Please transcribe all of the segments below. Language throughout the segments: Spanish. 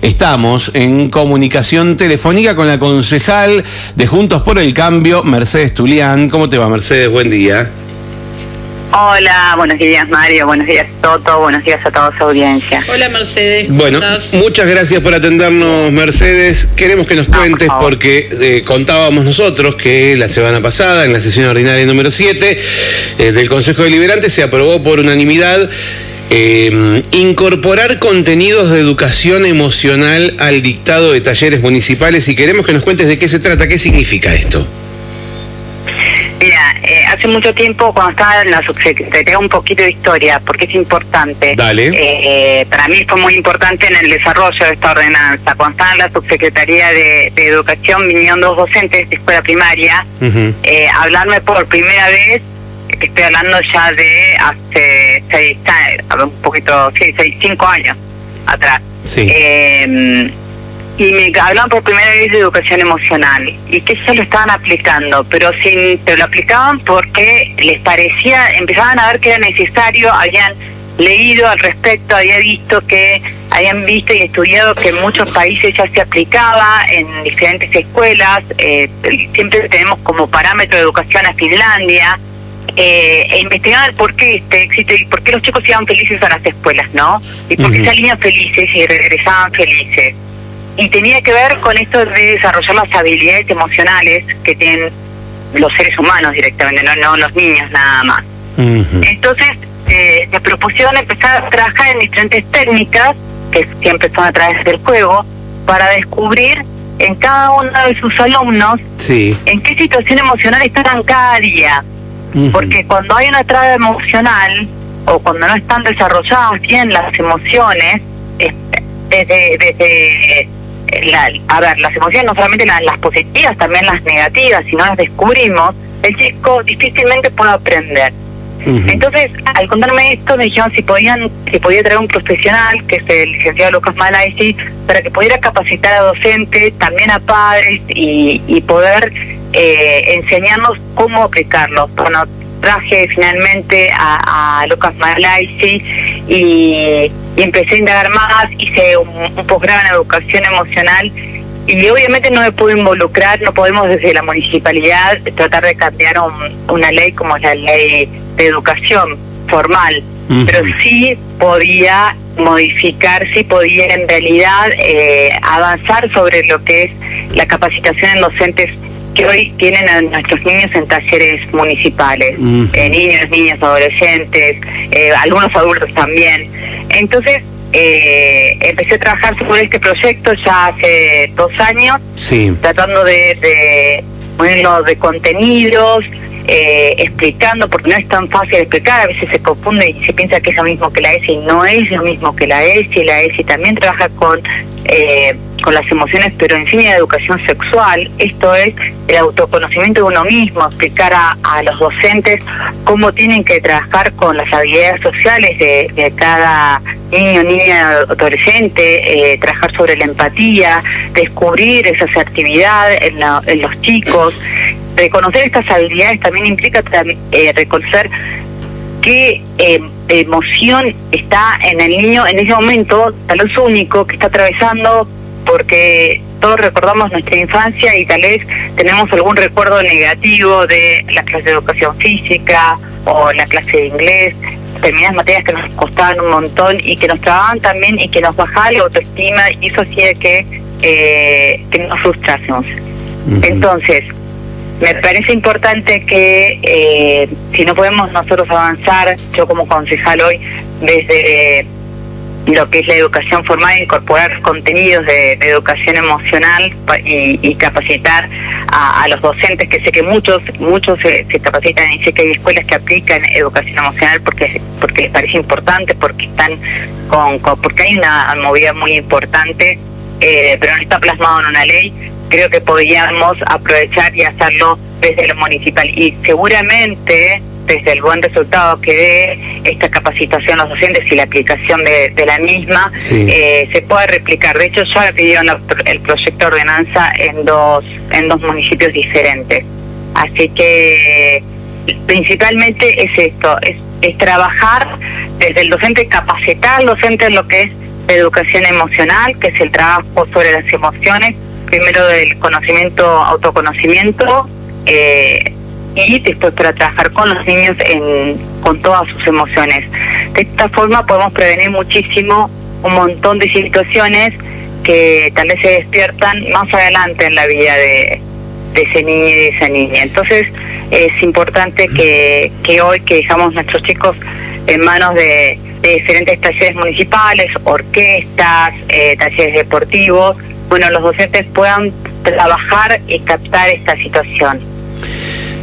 Estamos en comunicación telefónica con la concejal de Juntos por el Cambio, Mercedes Tulián. ¿Cómo te va, Mercedes? Buen día. Hola, buenos días Mario, buenos días Toto, buenos días a toda su audiencia. Hola Mercedes. ¿cómo Bueno, estás? muchas gracias por atendernos, Mercedes. Queremos que nos No, por cuentes porque eh, contábamos nosotros que la semana pasada, en la sesión ordinaria número 7 eh, del Consejo Deliberante, se aprobó por unanimidad eh, incorporar contenidos de educación emocional al dictado de talleres municipales y queremos que nos cuentes de qué se trata, qué significa esto. Mira, eh, hace mucho tiempo cuando estaba en la subsecretaría un poquito de historia, porque es importante. Dale. Eh, para mí fue muy importante en el desarrollo de esta ordenanza. Cuando estaba en la subsecretaría de, de educación vinieron dos docentes de escuela primaria eh, a hablarme por primera vez, que estoy hablando ya de hace seis un poquito, sí, seis, cinco años atrás. Sí. Eh, y me hablaban por primera vez de educación emocional y que ya lo estaban aplicando, pero sin, pero lo aplicaban porque les parecía, empezaban a ver que era necesario, habían leído al respecto, había visto que, habían visto y estudiado que en muchos países ya se aplicaba en diferentes escuelas, eh, siempre tenemos como parámetro de educación a Finlandia, eh, e investigaban por qué este éxito y por qué los chicos iban felices a las escuelas, ¿no? Y por qué salían felices y regresaban felices. Y tenía que ver con esto de desarrollar las habilidades emocionales que tienen los seres humanos directamente, no, no los niños nada más. Entonces, eh, me propusieron empezar a trabajar en diferentes técnicas, que siempre son a través del juego, para descubrir en cada uno de sus alumnos Sí. en qué situación emocional están cada día. Porque cuando hay una traba emocional o cuando no están desarrolladas bien las emociones, es- desde, desde eh, la- a ver, las emociones no solamente las, las positivas, también las negativas, si no las descubrimos, el chico difícilmente puede aprender. Entonces, al contarme esto, me dijeron si podían, si podía traer un profesional, que es el licenciado Lucas Malaisi, para que pudiera capacitar a docentes, también a padres y, y poder eh, enseñarnos cómo aplicarlo. Bueno, traje finalmente a, a Lucas Malaisi y, y empecé a indagar más, hice un, un posgrado en educación emocional y obviamente no me pude involucrar, no podemos desde la municipalidad tratar de cambiar un- una ley como es la ley de educación formal, pero sí podía modificar, sí podía en realidad eh, avanzar sobre lo que es la capacitación en docentes que hoy tienen a nuestros niños en talleres municipales, eh, niños, niñas, adolescentes, eh, algunos adultos también. Entonces, eh, empecé a trabajar sobre este proyecto ya hace dos años Sí. tratando de, de de contenidos, eh, explicando, porque no es tan fácil explicar, a veces se confunde y se piensa que es lo mismo que la ESI, no es lo mismo que la ESI, la ESI también trabaja con, eh, con las emociones, pero enseña educación sexual, esto es el autoconocimiento de uno mismo, explicar a, a los docentes cómo tienen que trabajar con las habilidades sociales de, de cada niño, niña, adolescente, eh, trabajar sobre la empatía, descubrir esa asertividad en, la- en los chicos. Reconocer estas habilidades también implica eh, reconocer qué eh, emoción está en el niño en ese momento, tal vez único, que está atravesando, porque todos recordamos nuestra infancia y tal vez tenemos algún recuerdo negativo de la clase de educación física o la clase de inglés, determinadas materias que nos costaban un montón y que nos trababan también y que nos bajaba la autoestima y eso hacía que, eh, que nos frustrásemos. Entonces, me parece importante que eh, si no podemos nosotros avanzar, yo como concejal hoy, desde lo que es la educación formal, incorporar contenidos de, educación emocional y, capacitar a, los docentes, que sé que muchos muchos se, se capacitan y sé que hay escuelas que aplican educación emocional porque porque les parece importante, porque están con, con- porque hay una movida muy importante, eh, pero no está plasmado en una ley. Creo que podríamos aprovechar y hacerlo desde lo municipal y seguramente desde el buen resultado que dé esta capacitación a los docentes y la aplicación de, de la misma, Sí. eh, se puede replicar. De hecho, ya pidieron el proyecto de ordenanza en dos, en dos municipios diferentes. Así que principalmente es esto, es, es trabajar desde el docente, capacitar al docente en lo que es educación emocional, que es el trabajo sobre las emociones, primero del conocimiento, autoconocimiento, eh, y después para trabajar con los niños en, con todas sus emociones. De esta forma podemos prevenir muchísimo un montón de situaciones que tal vez se despiertan más adelante en la vida de, ese niño y de esa niña. Entonces es importante que, que hoy que dejamos nuestros chicos en manos de, diferentes talleres municipales, orquestas, eh, talleres deportivos, bueno, los docentes puedan trabajar y captar esta situación.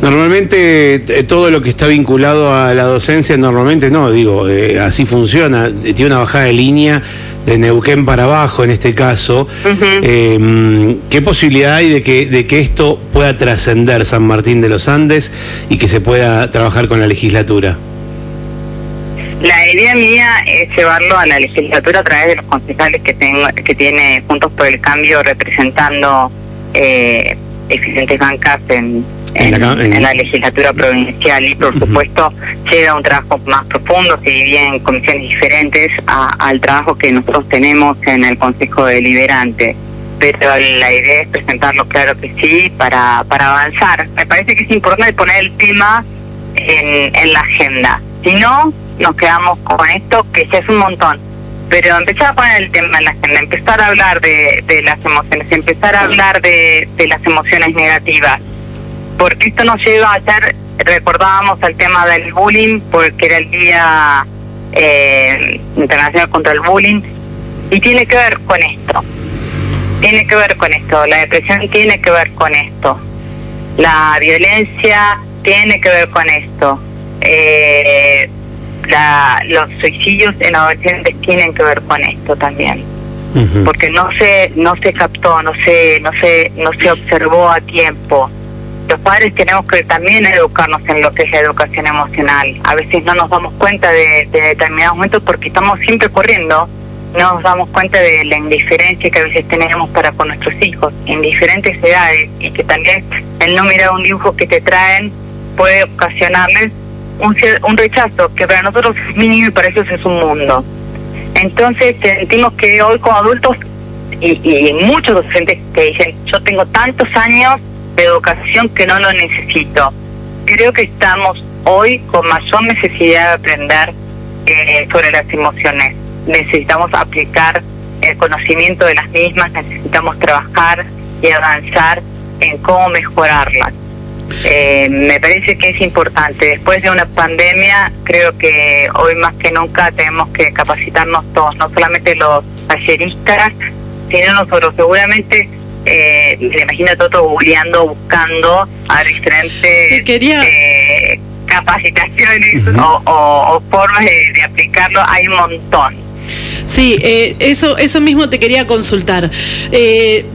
Normalmente eh, todo lo que está vinculado a la docencia, normalmente no, digo, eh, así funciona, tiene una bajada de línea de Neuquén para abajo en este caso. Em, ¿Qué posibilidad hay de que, de que esto pueda trascender San Martín de los Andes y que se pueda trabajar con la legislatura? La idea mía es llevarlo a la legislatura a través de los concejales que, tengo, que tiene Juntos por el Cambio representando eh, diferentes bancas en, en, la, legislatura provincial y por supuesto llega un trabajo más profundo, se divide en comisiones diferentes al trabajo que nosotros tenemos en el Consejo Deliberante. Pero la idea es presentarlo, claro que sí, para, para avanzar. Me parece que es importante poner el tema en, en la agenda. Si no, nos quedamos con esto, que ya es un montón. Pero empezar a poner el tema en la agenda, empezar a hablar de, de las emociones, empezar a hablar de, de las emociones negativas, porque esto nos lleva a ser, recordábamos el tema del bullying, porque era el Día eh, Internacional contra el Bullying, y tiene que ver con esto, tiene que ver con esto, la depresión tiene que ver con esto, la violencia tiene que ver con esto. Eh, la, los suicidios en adolescentes tienen que ver con esto también. Porque no se no se captó no se no se no se observó a tiempo. Los padres tenemos que también educarnos en lo que es la educación emocional. A veces no nos damos cuenta de, de determinados momentos porque estamos siempre corriendo. No nos damos cuenta de la indiferencia que a veces tenemos para con nuestros hijos en diferentes edades y que también el no mirar un dibujo que te traen puede ocasionarles un, rechazo que para nosotros es mínimo y para ellos es un mundo. Entonces sentimos que hoy como adultos y, y muchos docentes que dicen yo tengo tantos años de educación que no lo necesito. Creo que estamos hoy con mayor necesidad de aprender eh, sobre las emociones. Necesitamos aplicar el conocimiento de las mismas, necesitamos trabajar y avanzar en cómo mejorarlas. Eh, me parece que es importante. Después de una pandemia, creo que hoy más que nunca tenemos que capacitarnos todos, no solamente los talleristas, sino nosotros. Seguramente, eh, me imagino todo googleando, buscando a diferentes eh, capacitaciones o, formas de, aplicarlo. Hay un montón. Sí, eh, eso, eso mismo te quería consultar. Eh,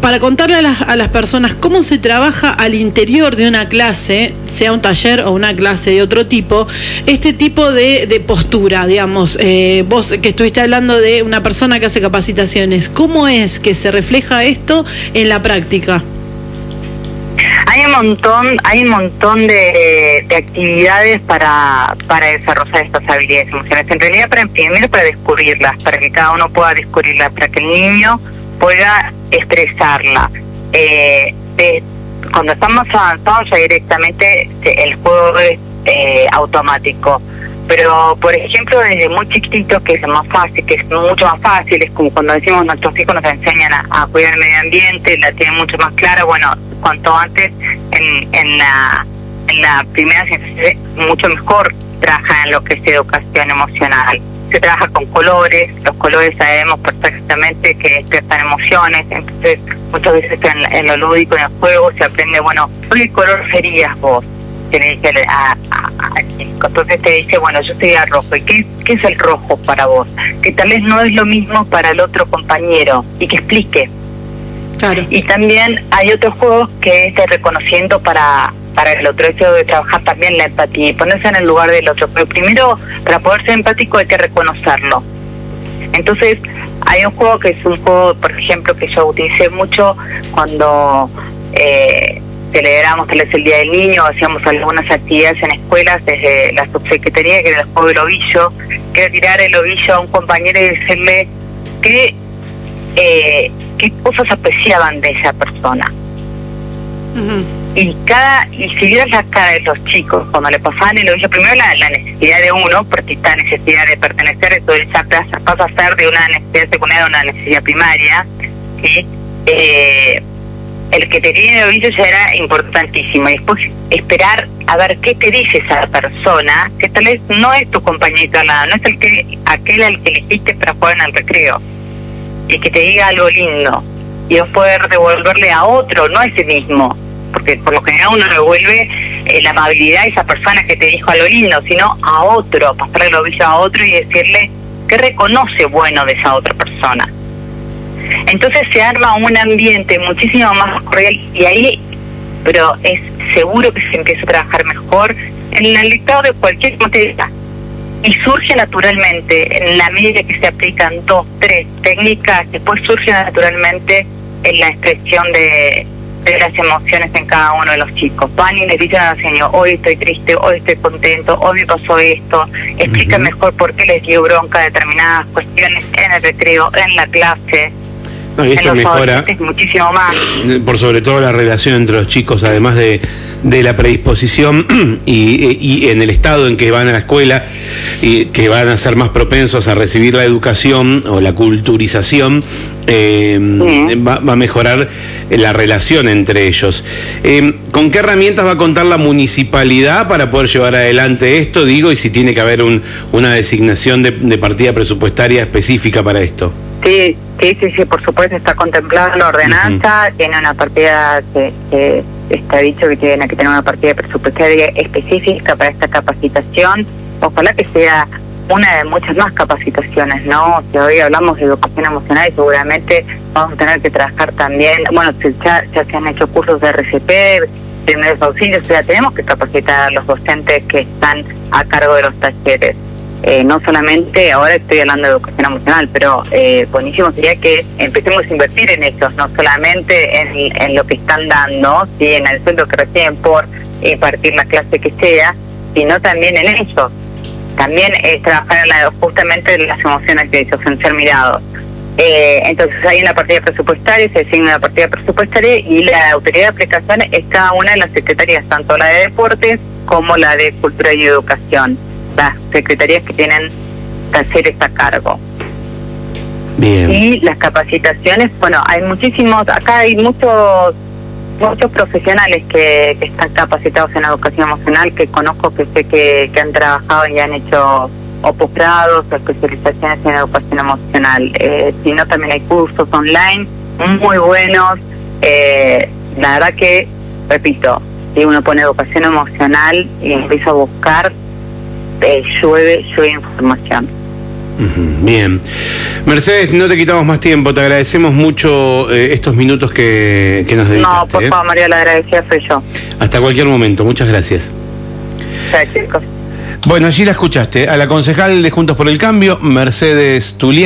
para contarle a las, a las, personas cómo se trabaja al interior de una clase, sea un taller o una clase de otro tipo, este tipo de, postura, digamos, eh, vos que estuviste hablando de una persona que hace capacitaciones, ¿cómo es que se refleja esto en la práctica? Hay un montón, hay un montón de, de actividades para, para desarrollar estas habilidades emocionales. En realidad, para, primero para descubrirlas, para que cada uno pueda descubrirlas, para que el niño pueda expresarla. Eh, cuando estamos avanzados ya directamente el juego es eh, automático. Pero, por ejemplo, desde muy chiquitito, que es más fácil, que es mucho más fácil, es como cuando decimos nuestros hijos nos enseñan a, cuidar el medio ambiente, la tienen mucho más clara, bueno, cuanto antes en, en la primera mucho mejor trabaja lo que es educación emocional se trabaja con colores, los colores sabemos perfectamente que despiertan emociones, entonces muchas veces en, lo lúdico, en el juego, se aprende, bueno, ¿qué color serías vos? Que le dice a, Entonces te dice, bueno, yo sería rojo. ¿Y qué, qué es el rojo para vos? Que tal vez no es lo mismo para el otro compañero y que explique. Claro. Y también hay otros juegos que es de reconociendo para para el otro, eso de trabajar también la empatía y ponerse en el lugar del otro. Pero primero, para poder ser empático hay que reconocerlo. Entonces, hay un juego que es un juego, por ejemplo, que yo utilicé mucho cuando eh, celebramos tal vez el Día del Niño, hacíamos algunas actividades en escuelas desde la subsecretaría, que era el juego del ovillo, que era tirar el ovillo a un compañero y decirle qué, eh, qué cosas apreciaban de esa persona. Y cada y si vieras la cara de los chicos cuando le pasaban el ovillo, primero la, necesidad de uno, porque esta necesidad de pertenecer, eso ya pasa, pasa a ser de una necesidad secundaria a una necesidad primaria, ¿sí? Eh, el que te tiene el ovillo ya era importantísimo. Y después esperar a ver qué te dice esa persona, que tal vez no es tu compañerito al lado, no es el que aquel al que elegiste para jugar en el recreo. Y que te diga algo lindo. Y poder devolverle a otro, no a ese mismo. Porque por lo general uno devuelve eh, la amabilidad a esa persona que te dijo algo lindo, sino a otro, pasarle el ovillo a otro y decirle qué reconoce bueno de esa otra persona. Entonces se arma un ambiente muchísimo más cordial y ahí, pero es seguro que se empieza a trabajar mejor en el dictado de cualquier materia. Y surge naturalmente, en la medida que se aplican dos, tres técnicas, después surge naturalmente en la expresión de, de las emociones en cada uno de los chicos. Van y le dicen al señor, hoy estoy triste, hoy estoy contento, hoy me pasó esto, explica mejor por qué les dio bronca determinadas cuestiones en el recreo, en la clase. No, y esto en los mejora muchísimo más. por sobre todo la relación entre los chicos, además de, de la predisposición y, y en el estado en que van a la escuela y que van a ser más propensos a recibir la educación o la culturización, eh, va, va a mejorar la relación entre ellos. Eh, ¿Con qué herramientas va a contar la municipalidad para poder llevar adelante esto? Digo, y si tiene que haber un, una designación de, de partida presupuestaria específica para esto. Sí, sí, sí, sí, por supuesto está contemplada la ordenanza, tiene una partida que, que está dicho que tiene que tener una partida presupuestaria específica para esta capacitación. Ojalá que sea una de muchas más capacitaciones, ¿no? Si hoy hablamos de educación emocional y seguramente vamos a tener que trabajar también, bueno, ya, ya se han hecho cursos de RCP, primeros auxilios, sea, tenemos que capacitar a los docentes que están a cargo de los talleres. Eh, no solamente, ahora estoy hablando de educación emocional, pero eh, buenísimo sería que empecemos a invertir en ellos, no solamente en, en lo que están dando, en el sueldo que reciben por impartir la clase que sea, sino también en ellos. También es trabajar en la, justamente en las emociones de ellos, en ser mirados. Eh, entonces hay una partida presupuestaria, se designa una partida presupuestaria y la autoridad de aplicación es cada una de las secretarías, tanto la de deportes como la de cultura y educación las secretarías que tienen talleres a cargo. Bien. Y las capacitaciones, bueno, hay muchísimos, acá hay muchos muchos profesionales que, que están capacitados en educación emocional, que conozco que sé que, que han trabajado y han hecho o posgrados o especializaciones en educación emocional. Eh, si no, también hay cursos online muy buenos. Eh, la verdad que, repito, si uno pone educación emocional y empieza a buscar, eh, llueve, llueve información. Bien. Mercedes, no te quitamos más tiempo, te agradecemos mucho eh, estos minutos que, que nos dedicaste. No, por ¿eh? favor, María, la agradecida soy yo. Hasta cualquier momento, muchas gracias. Chicos. Bueno, allí la escuchaste, a la concejal de Juntos por el Cambio, Mercedes Tulián.